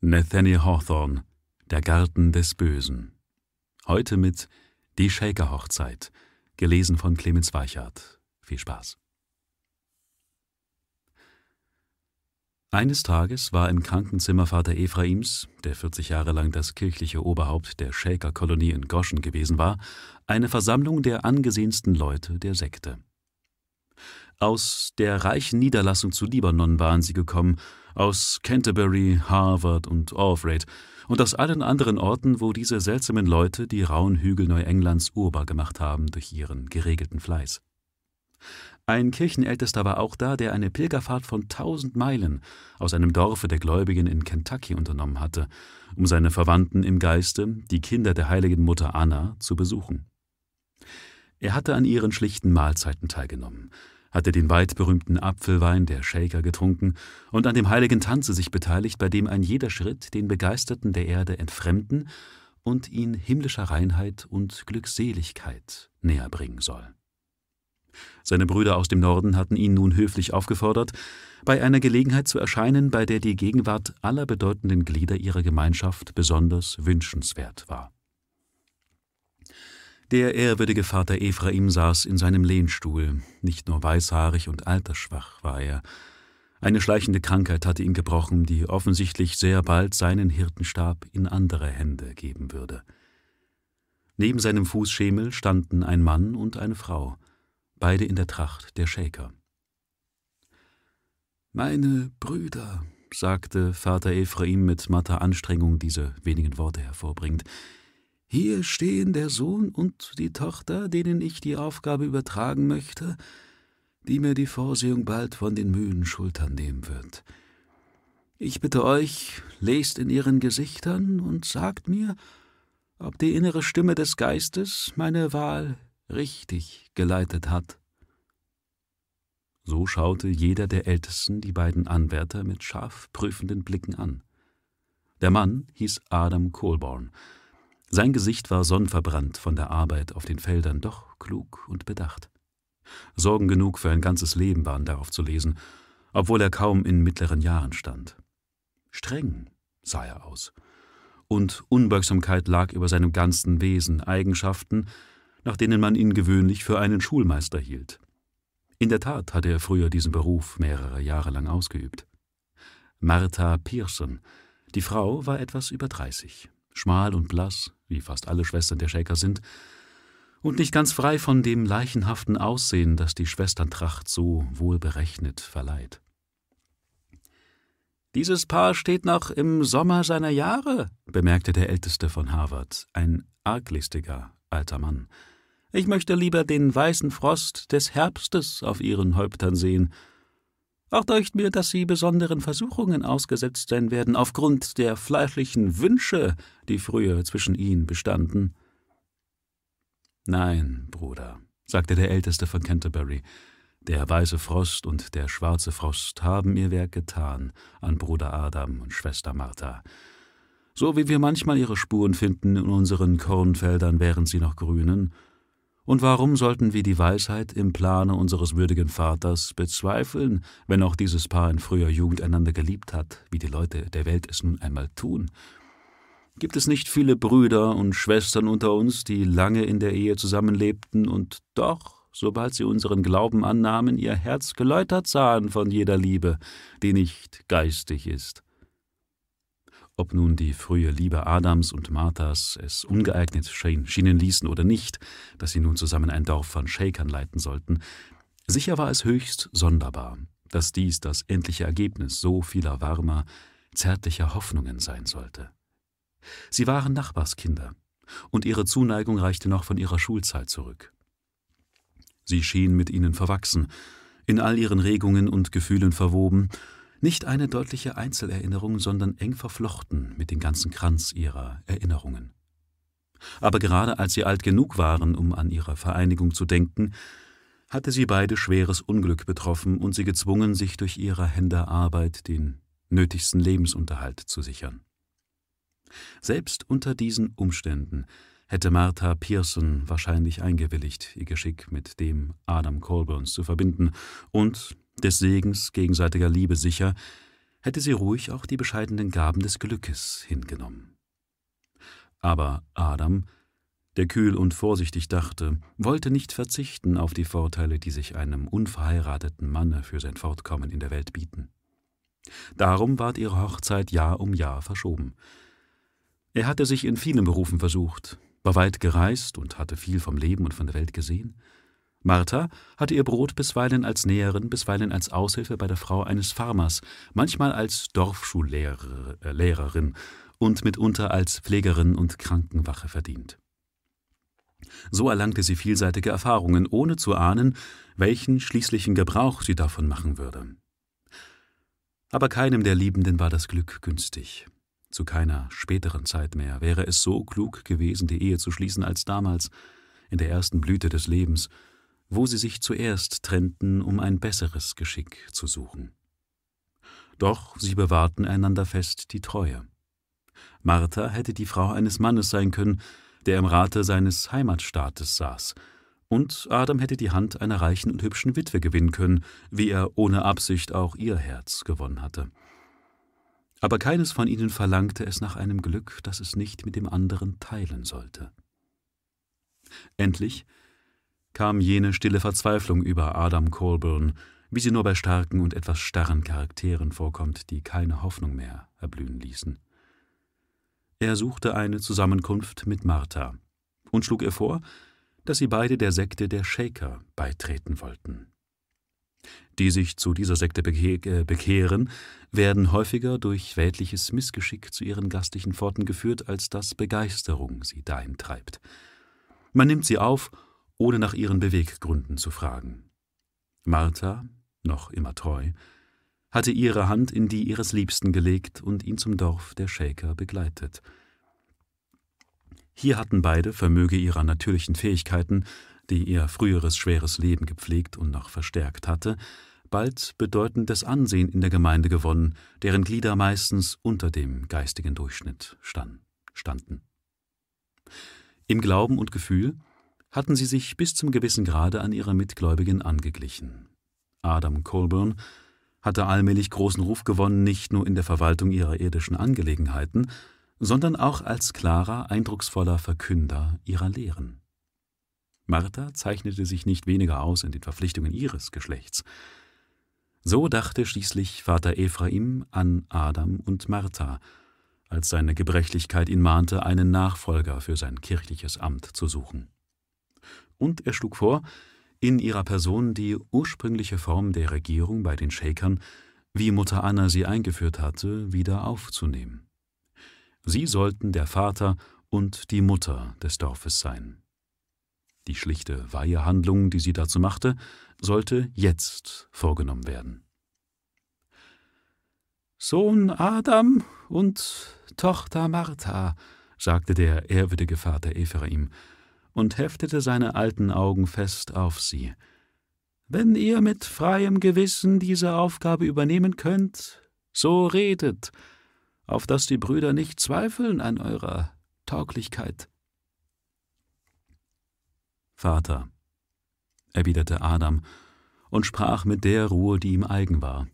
Nathaniel Hawthorne Der Garten des Bösen. Heute mit Die Shaker-Hochzeit, gelesen von Clemens Weichert. Viel Spaß. Eines Tages war im Krankenzimmer Vater Ephraims, der 40 Jahre lang das kirchliche Oberhaupt der Shaker-Kolonie in Goschen gewesen war, eine Versammlung der angesehensten Leute der Sekte. Aus der reichen Niederlassung zu Libanon waren sie gekommen, aus Canterbury, Harvard und Alfred und aus allen anderen Orten, wo diese seltsamen Leute die rauen Hügel Neuenglands urbar gemacht haben durch ihren geregelten Fleiß. Ein Kirchenältester war auch da, der eine Pilgerfahrt von tausend Meilen aus einem Dorfe der Gläubigen in Kentucky unternommen hatte, um seine Verwandten im Geiste, die Kinder der heiligen Mutter Anna, zu besuchen. Er hatte an ihren schlichten Mahlzeiten teilgenommen, hatte den weit berühmten Apfelwein der Shaker getrunken und an dem heiligen Tanze sich beteiligt, bei dem ein jeder Schritt den Begeisterten der Erde entfremden und ihn himmlischer Reinheit und Glückseligkeit näher bringen soll. Seine Brüder aus dem Norden hatten ihn nun höflich aufgefordert, bei einer Gelegenheit zu erscheinen, bei der die Gegenwart aller bedeutenden Glieder ihrer Gemeinschaft besonders wünschenswert war. Der ehrwürdige Vater Ephraim saß in seinem Lehnstuhl. Nicht nur weißhaarig und altersschwach war er. Eine schleichende Krankheit hatte ihn gebrochen, die offensichtlich sehr bald seinen Hirtenstab in andere Hände geben würde. Neben seinem Fußschemel standen ein Mann und eine Frau, beide in der Tracht der Shaker. Meine Brüder, sagte Vater Ephraim mit matter Anstrengung diese wenigen Worte hervorbringend, hier stehen der Sohn und die Tochter, denen ich die Aufgabe übertragen möchte, die mir die Vorsehung bald von den müden Schultern nehmen wird. Ich bitte euch, lest in ihren Gesichtern und sagt mir, ob die innere Stimme des Geistes meine Wahl richtig geleitet hat. So schaute jeder der Ältesten die beiden Anwärter mit scharf prüfenden Blicken an. Der Mann hieß Adam Colborn, sein Gesicht war sonnenverbrannt von der Arbeit auf den Feldern, doch klug und bedacht. Sorgen genug für ein ganzes Leben waren darauf zu lesen, obwohl er kaum in mittleren Jahren stand. Streng sah er aus, und Unbeugsamkeit lag über seinem ganzen Wesen, Eigenschaften, nach denen man ihn gewöhnlich für einen Schulmeister hielt. In der Tat hatte er früher diesen Beruf mehrere Jahre lang ausgeübt. Martha Pearson, die Frau, war etwas über dreißig schmal und blass, wie fast alle Schwestern der Shaker sind, und nicht ganz frei von dem leichenhaften Aussehen, das die Schwesterntracht so wohlberechnet verleiht. Dieses Paar steht noch im Sommer seiner Jahre, bemerkte der Älteste von Harvard, ein arglistiger alter Mann. Ich möchte lieber den weißen Frost des Herbstes auf ihren Häuptern sehen, auch deucht mir, dass sie besonderen Versuchungen ausgesetzt sein werden, aufgrund der fleischlichen Wünsche, die früher zwischen ihnen bestanden. Nein, Bruder, sagte der Älteste von Canterbury, der weiße Frost und der schwarze Frost haben ihr Werk getan an Bruder Adam und Schwester Martha. So wie wir manchmal ihre Spuren finden in unseren Kornfeldern, während sie noch grünen, und warum sollten wir die Weisheit im Plane unseres würdigen Vaters bezweifeln, wenn auch dieses Paar in früher Jugend einander geliebt hat, wie die Leute der Welt es nun einmal tun? Gibt es nicht viele Brüder und Schwestern unter uns, die lange in der Ehe zusammenlebten und doch, sobald sie unseren Glauben annahmen, ihr Herz geläutert sahen von jeder Liebe, die nicht geistig ist? Ob nun die frühe Liebe Adams und Marthas es ungeeignet schienen ließen oder nicht, dass sie nun zusammen ein Dorf von Shakern leiten sollten, sicher war es höchst sonderbar, dass dies das endliche Ergebnis so vieler warmer, zärtlicher Hoffnungen sein sollte. Sie waren Nachbarskinder, und ihre Zuneigung reichte noch von ihrer Schulzeit zurück. Sie schien mit ihnen verwachsen, in all ihren Regungen und Gefühlen verwoben, nicht eine deutliche Einzelerinnerung, sondern eng verflochten mit dem ganzen Kranz ihrer Erinnerungen. Aber gerade als sie alt genug waren, um an ihre Vereinigung zu denken, hatte sie beide schweres Unglück betroffen und sie gezwungen, sich durch ihre Hände Arbeit den nötigsten Lebensunterhalt zu sichern. Selbst unter diesen Umständen hätte Martha Pearson wahrscheinlich eingewilligt, ihr Geschick mit dem Adam Colburns zu verbinden und, des Segens gegenseitiger Liebe sicher, hätte sie ruhig auch die bescheidenen Gaben des Glückes hingenommen. Aber Adam, der kühl und vorsichtig dachte, wollte nicht verzichten auf die Vorteile, die sich einem unverheirateten Manne für sein Fortkommen in der Welt bieten. Darum ward ihre Hochzeit Jahr um Jahr verschoben. Er hatte sich in vielen Berufen versucht, war weit gereist und hatte viel vom Leben und von der Welt gesehen. Martha hatte ihr Brot bisweilen als Näherin, bisweilen als Aushilfe bei der Frau eines Farmers, manchmal als Dorfschullehrerin äh, und mitunter als Pflegerin und Krankenwache verdient. So erlangte sie vielseitige Erfahrungen, ohne zu ahnen, welchen schließlichen Gebrauch sie davon machen würde. Aber keinem der Liebenden war das Glück günstig. Zu keiner späteren Zeit mehr wäre es so klug gewesen, die Ehe zu schließen als damals, in der ersten Blüte des Lebens, wo sie sich zuerst trennten, um ein besseres Geschick zu suchen. Doch sie bewahrten einander fest die Treue. Martha hätte die Frau eines Mannes sein können, der im Rate seines Heimatstaates saß, und Adam hätte die Hand einer reichen und hübschen Witwe gewinnen können, wie er ohne Absicht auch ihr Herz gewonnen hatte. Aber keines von ihnen verlangte es nach einem Glück, das es nicht mit dem anderen teilen sollte. Endlich kam jene stille Verzweiflung über Adam Colburn, wie sie nur bei starken und etwas starren Charakteren vorkommt, die keine Hoffnung mehr erblühen ließen. Er suchte eine Zusammenkunft mit Martha und schlug ihr vor, dass sie beide der Sekte der Shaker beitreten wollten. Die sich zu dieser Sekte äh, bekehren, werden häufiger durch weltliches Missgeschick zu ihren gastlichen Pforten geführt, als dass Begeisterung sie dahin treibt. Man nimmt sie auf, ohne nach ihren Beweggründen zu fragen. Martha, noch immer treu, hatte ihre Hand in die ihres Liebsten gelegt und ihn zum Dorf der Shaker begleitet. Hier hatten beide, vermöge ihrer natürlichen Fähigkeiten, die ihr früheres schweres Leben gepflegt und noch verstärkt hatte, bald bedeutendes Ansehen in der Gemeinde gewonnen, deren Glieder meistens unter dem geistigen Durchschnitt standen. Im Glauben und Gefühl hatten sie sich bis zum gewissen Grade an ihre Mitgläubigen angeglichen. Adam Colburn hatte allmählich großen Ruf gewonnen, nicht nur in der Verwaltung ihrer irdischen Angelegenheiten, sondern auch als klarer, eindrucksvoller Verkünder ihrer Lehren. Martha zeichnete sich nicht weniger aus in den Verpflichtungen ihres Geschlechts. So dachte schließlich Vater Ephraim an Adam und Martha, als seine Gebrechlichkeit ihn mahnte, einen Nachfolger für sein kirchliches Amt zu suchen. Und er schlug vor, in ihrer Person die ursprüngliche Form der Regierung bei den Shakern, wie Mutter Anna sie eingeführt hatte, wieder aufzunehmen. Sie sollten der Vater und die Mutter des Dorfes sein. Die schlichte Weihehandlung, die sie dazu machte, sollte jetzt vorgenommen werden. Sohn Adam und Tochter Martha, sagte der ehrwürdige Vater Ephraim, und heftete seine alten Augen fest auf sie. Wenn ihr mit freiem Gewissen diese Aufgabe übernehmen könnt, so redet, auf dass die Brüder nicht zweifeln an eurer Tauglichkeit. Vater, erwiderte Adam und sprach mit der Ruhe, die ihm eigen war.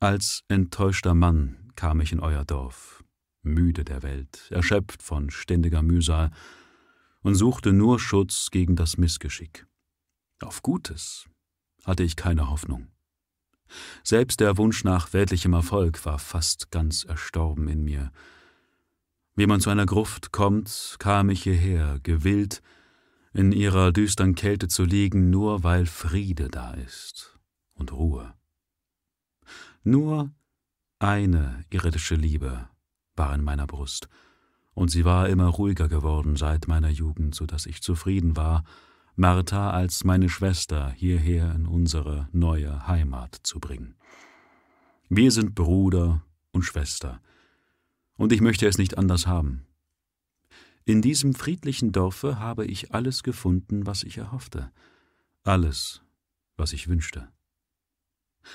Als enttäuschter Mann kam ich in euer Dorf, müde der Welt, erschöpft von ständiger Mühsal, und suchte nur Schutz gegen das Missgeschick. Auf Gutes hatte ich keine Hoffnung. Selbst der Wunsch nach weltlichem Erfolg war fast ganz erstorben in mir. Wie man zu einer Gruft kommt, kam ich hierher, gewillt, in ihrer düstern Kälte zu liegen, nur weil Friede da ist und Ruhe. Nur eine irdische Liebe war in meiner Brust, und sie war immer ruhiger geworden seit meiner Jugend, so dass ich zufrieden war, Martha als meine Schwester hierher in unsere neue Heimat zu bringen. Wir sind Bruder und Schwester, und ich möchte es nicht anders haben. In diesem friedlichen Dorfe habe ich alles gefunden, was ich erhoffte, alles, was ich wünschte.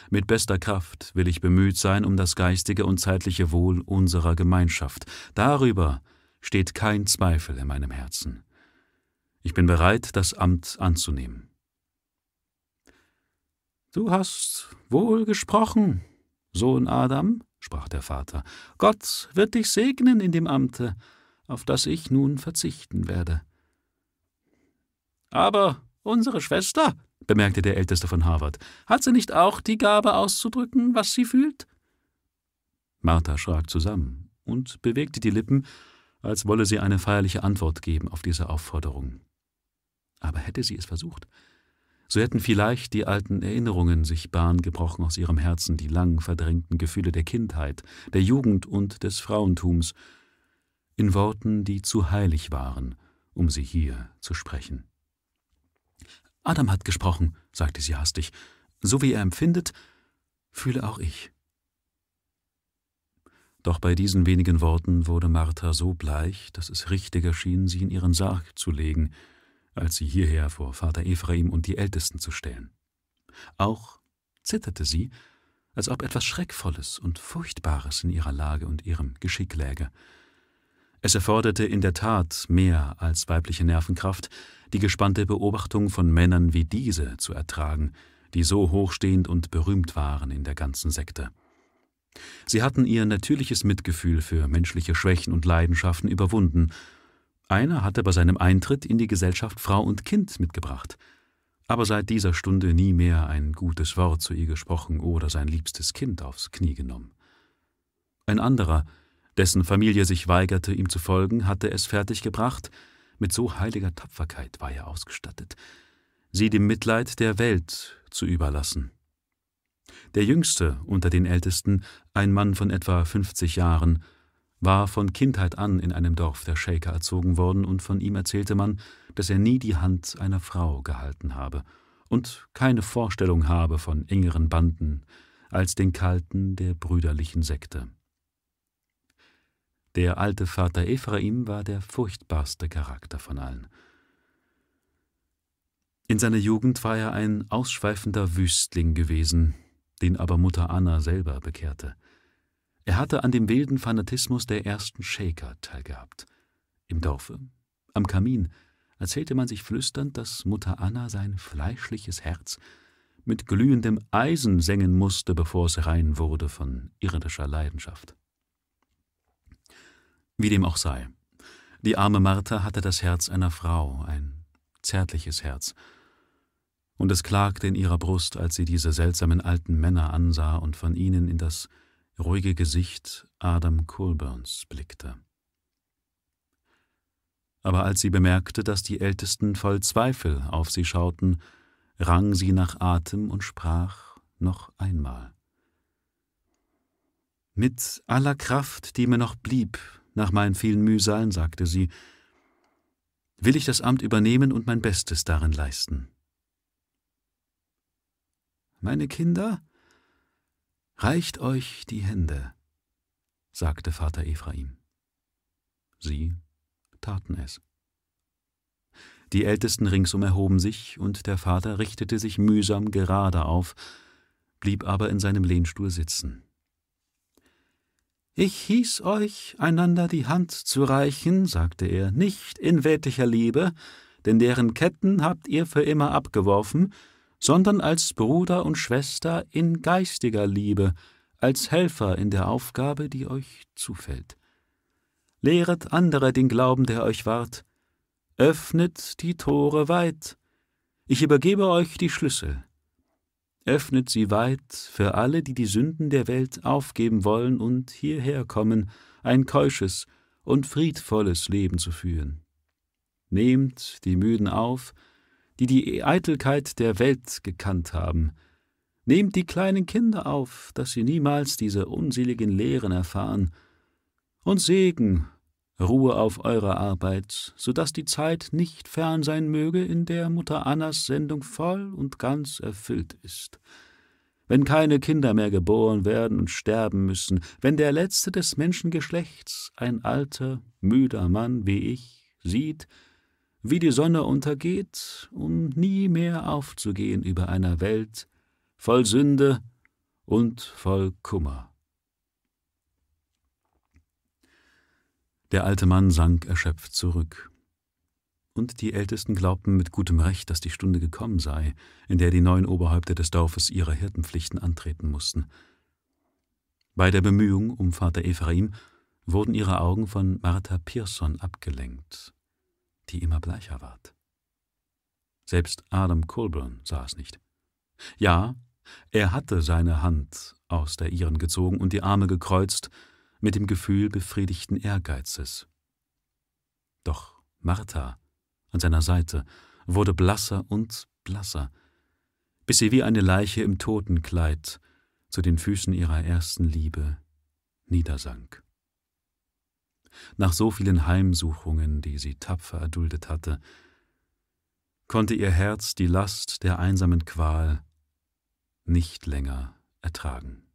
Mit bester Kraft will ich bemüht sein um das geistige und zeitliche Wohl unserer Gemeinschaft. Darüber steht kein Zweifel in meinem Herzen. Ich bin bereit, das Amt anzunehmen. Du hast wohl gesprochen, Sohn Adam, sprach der Vater, Gott wird dich segnen in dem Amte, auf das ich nun verzichten werde. Aber unsere Schwester, bemerkte der Älteste von Harvard, hat sie nicht auch die Gabe auszudrücken, was sie fühlt? Martha schrak zusammen und bewegte die Lippen, als wolle sie eine feierliche Antwort geben auf diese Aufforderung. Aber hätte sie es versucht, so hätten vielleicht die alten Erinnerungen sich Bahn gebrochen aus ihrem Herzen, die lang verdrängten Gefühle der Kindheit, der Jugend und des Frauentums, in Worten, die zu heilig waren, um sie hier zu sprechen. Adam hat gesprochen, sagte sie hastig. So wie er empfindet, fühle auch ich. Doch bei diesen wenigen Worten wurde Martha so bleich, dass es richtiger schien, sie in ihren Sarg zu legen, als sie hierher vor Vater Ephraim und die Ältesten zu stellen. Auch zitterte sie, als ob etwas Schreckvolles und Furchtbares in ihrer Lage und ihrem Geschick läge. Es erforderte in der Tat mehr als weibliche Nervenkraft, die gespannte Beobachtung von Männern wie diese zu ertragen, die so hochstehend und berühmt waren in der ganzen Sekte. Sie hatten ihr natürliches Mitgefühl für menschliche Schwächen und Leidenschaften überwunden. Einer hatte bei seinem Eintritt in die Gesellschaft Frau und Kind mitgebracht, aber seit dieser Stunde nie mehr ein gutes Wort zu ihr gesprochen oder sein liebstes Kind aufs Knie genommen. Ein anderer, dessen Familie sich weigerte, ihm zu folgen, hatte es fertiggebracht, mit so heiliger Tapferkeit war er ausgestattet, sie dem Mitleid der Welt zu überlassen. Der jüngste unter den Ältesten, ein Mann von etwa 50 Jahren, war von Kindheit an in einem Dorf der Shaker erzogen worden, und von ihm erzählte man, dass er nie die Hand einer Frau gehalten habe und keine Vorstellung habe von engeren Banden als den kalten der brüderlichen Sekte. Der alte Vater Ephraim war der furchtbarste Charakter von allen. In seiner Jugend war er ein ausschweifender Wüstling gewesen, den aber Mutter Anna selber bekehrte. Er hatte an dem wilden Fanatismus der ersten Shaker teilgehabt. Im Dorfe, am Kamin, erzählte man sich flüsternd, dass Mutter Anna sein fleischliches Herz mit glühendem Eisen sengen musste, bevor es rein wurde von irdischer Leidenschaft. Wie dem auch sei, die arme Martha hatte das Herz einer Frau, ein zärtliches Herz, und es klagte in ihrer Brust, als sie diese seltsamen alten Männer ansah und von ihnen in das ruhige Gesicht Adam Colburns blickte. Aber als sie bemerkte, dass die Ältesten voll Zweifel auf sie schauten, rang sie nach Atem und sprach noch einmal. Mit aller Kraft, die mir noch blieb, nach meinen vielen Mühsalen, sagte sie, will ich das Amt übernehmen und mein Bestes darin leisten. Meine Kinder, reicht euch die Hände, sagte Vater Ephraim. Sie taten es. Die Ältesten ringsum erhoben sich, und der Vater richtete sich mühsam gerade auf, blieb aber in seinem Lehnstuhl sitzen. Ich hieß euch, einander die Hand zu reichen, sagte er, nicht in weltlicher Liebe, denn deren Ketten habt ihr für immer abgeworfen, sondern als Bruder und Schwester in geistiger Liebe, als Helfer in der Aufgabe, die euch zufällt. Lehret andere den Glauben, der euch ward, öffnet die Tore weit, ich übergebe euch die Schlüssel. Öffnet sie weit für alle, die die Sünden der Welt aufgeben wollen und hierher kommen, ein keusches und friedvolles Leben zu führen. Nehmt die Müden auf, die die Eitelkeit der Welt gekannt haben. Nehmt die kleinen Kinder auf, dass sie niemals diese unseligen Lehren erfahren. Und Segen, Ruhe auf eurer Arbeit, so dass die Zeit nicht fern sein möge, in der Mutter Annas Sendung voll und ganz erfüllt ist. Wenn keine Kinder mehr geboren werden und sterben müssen, wenn der letzte des Menschengeschlechts, ein alter, müder Mann wie ich, sieht, wie die Sonne untergeht, um nie mehr aufzugehen über einer Welt voll Sünde und voll Kummer. Der alte Mann sank erschöpft zurück. Und die Ältesten glaubten mit gutem Recht, dass die Stunde gekommen sei, in der die neuen Oberhäupter des Dorfes ihre Hirtenpflichten antreten mussten. Bei der Bemühung um Vater Ephraim wurden ihre Augen von Martha Pearson abgelenkt, die immer bleicher ward. Selbst Adam Colburn sah es nicht. Ja, er hatte seine Hand aus der ihren gezogen und die Arme gekreuzt, mit dem Gefühl befriedigten Ehrgeizes. Doch Martha an seiner Seite wurde blasser und blasser, bis sie wie eine Leiche im Totenkleid zu den Füßen ihrer ersten Liebe niedersank. Nach so vielen Heimsuchungen, die sie tapfer erduldet hatte, konnte ihr Herz die Last der einsamen Qual nicht länger ertragen.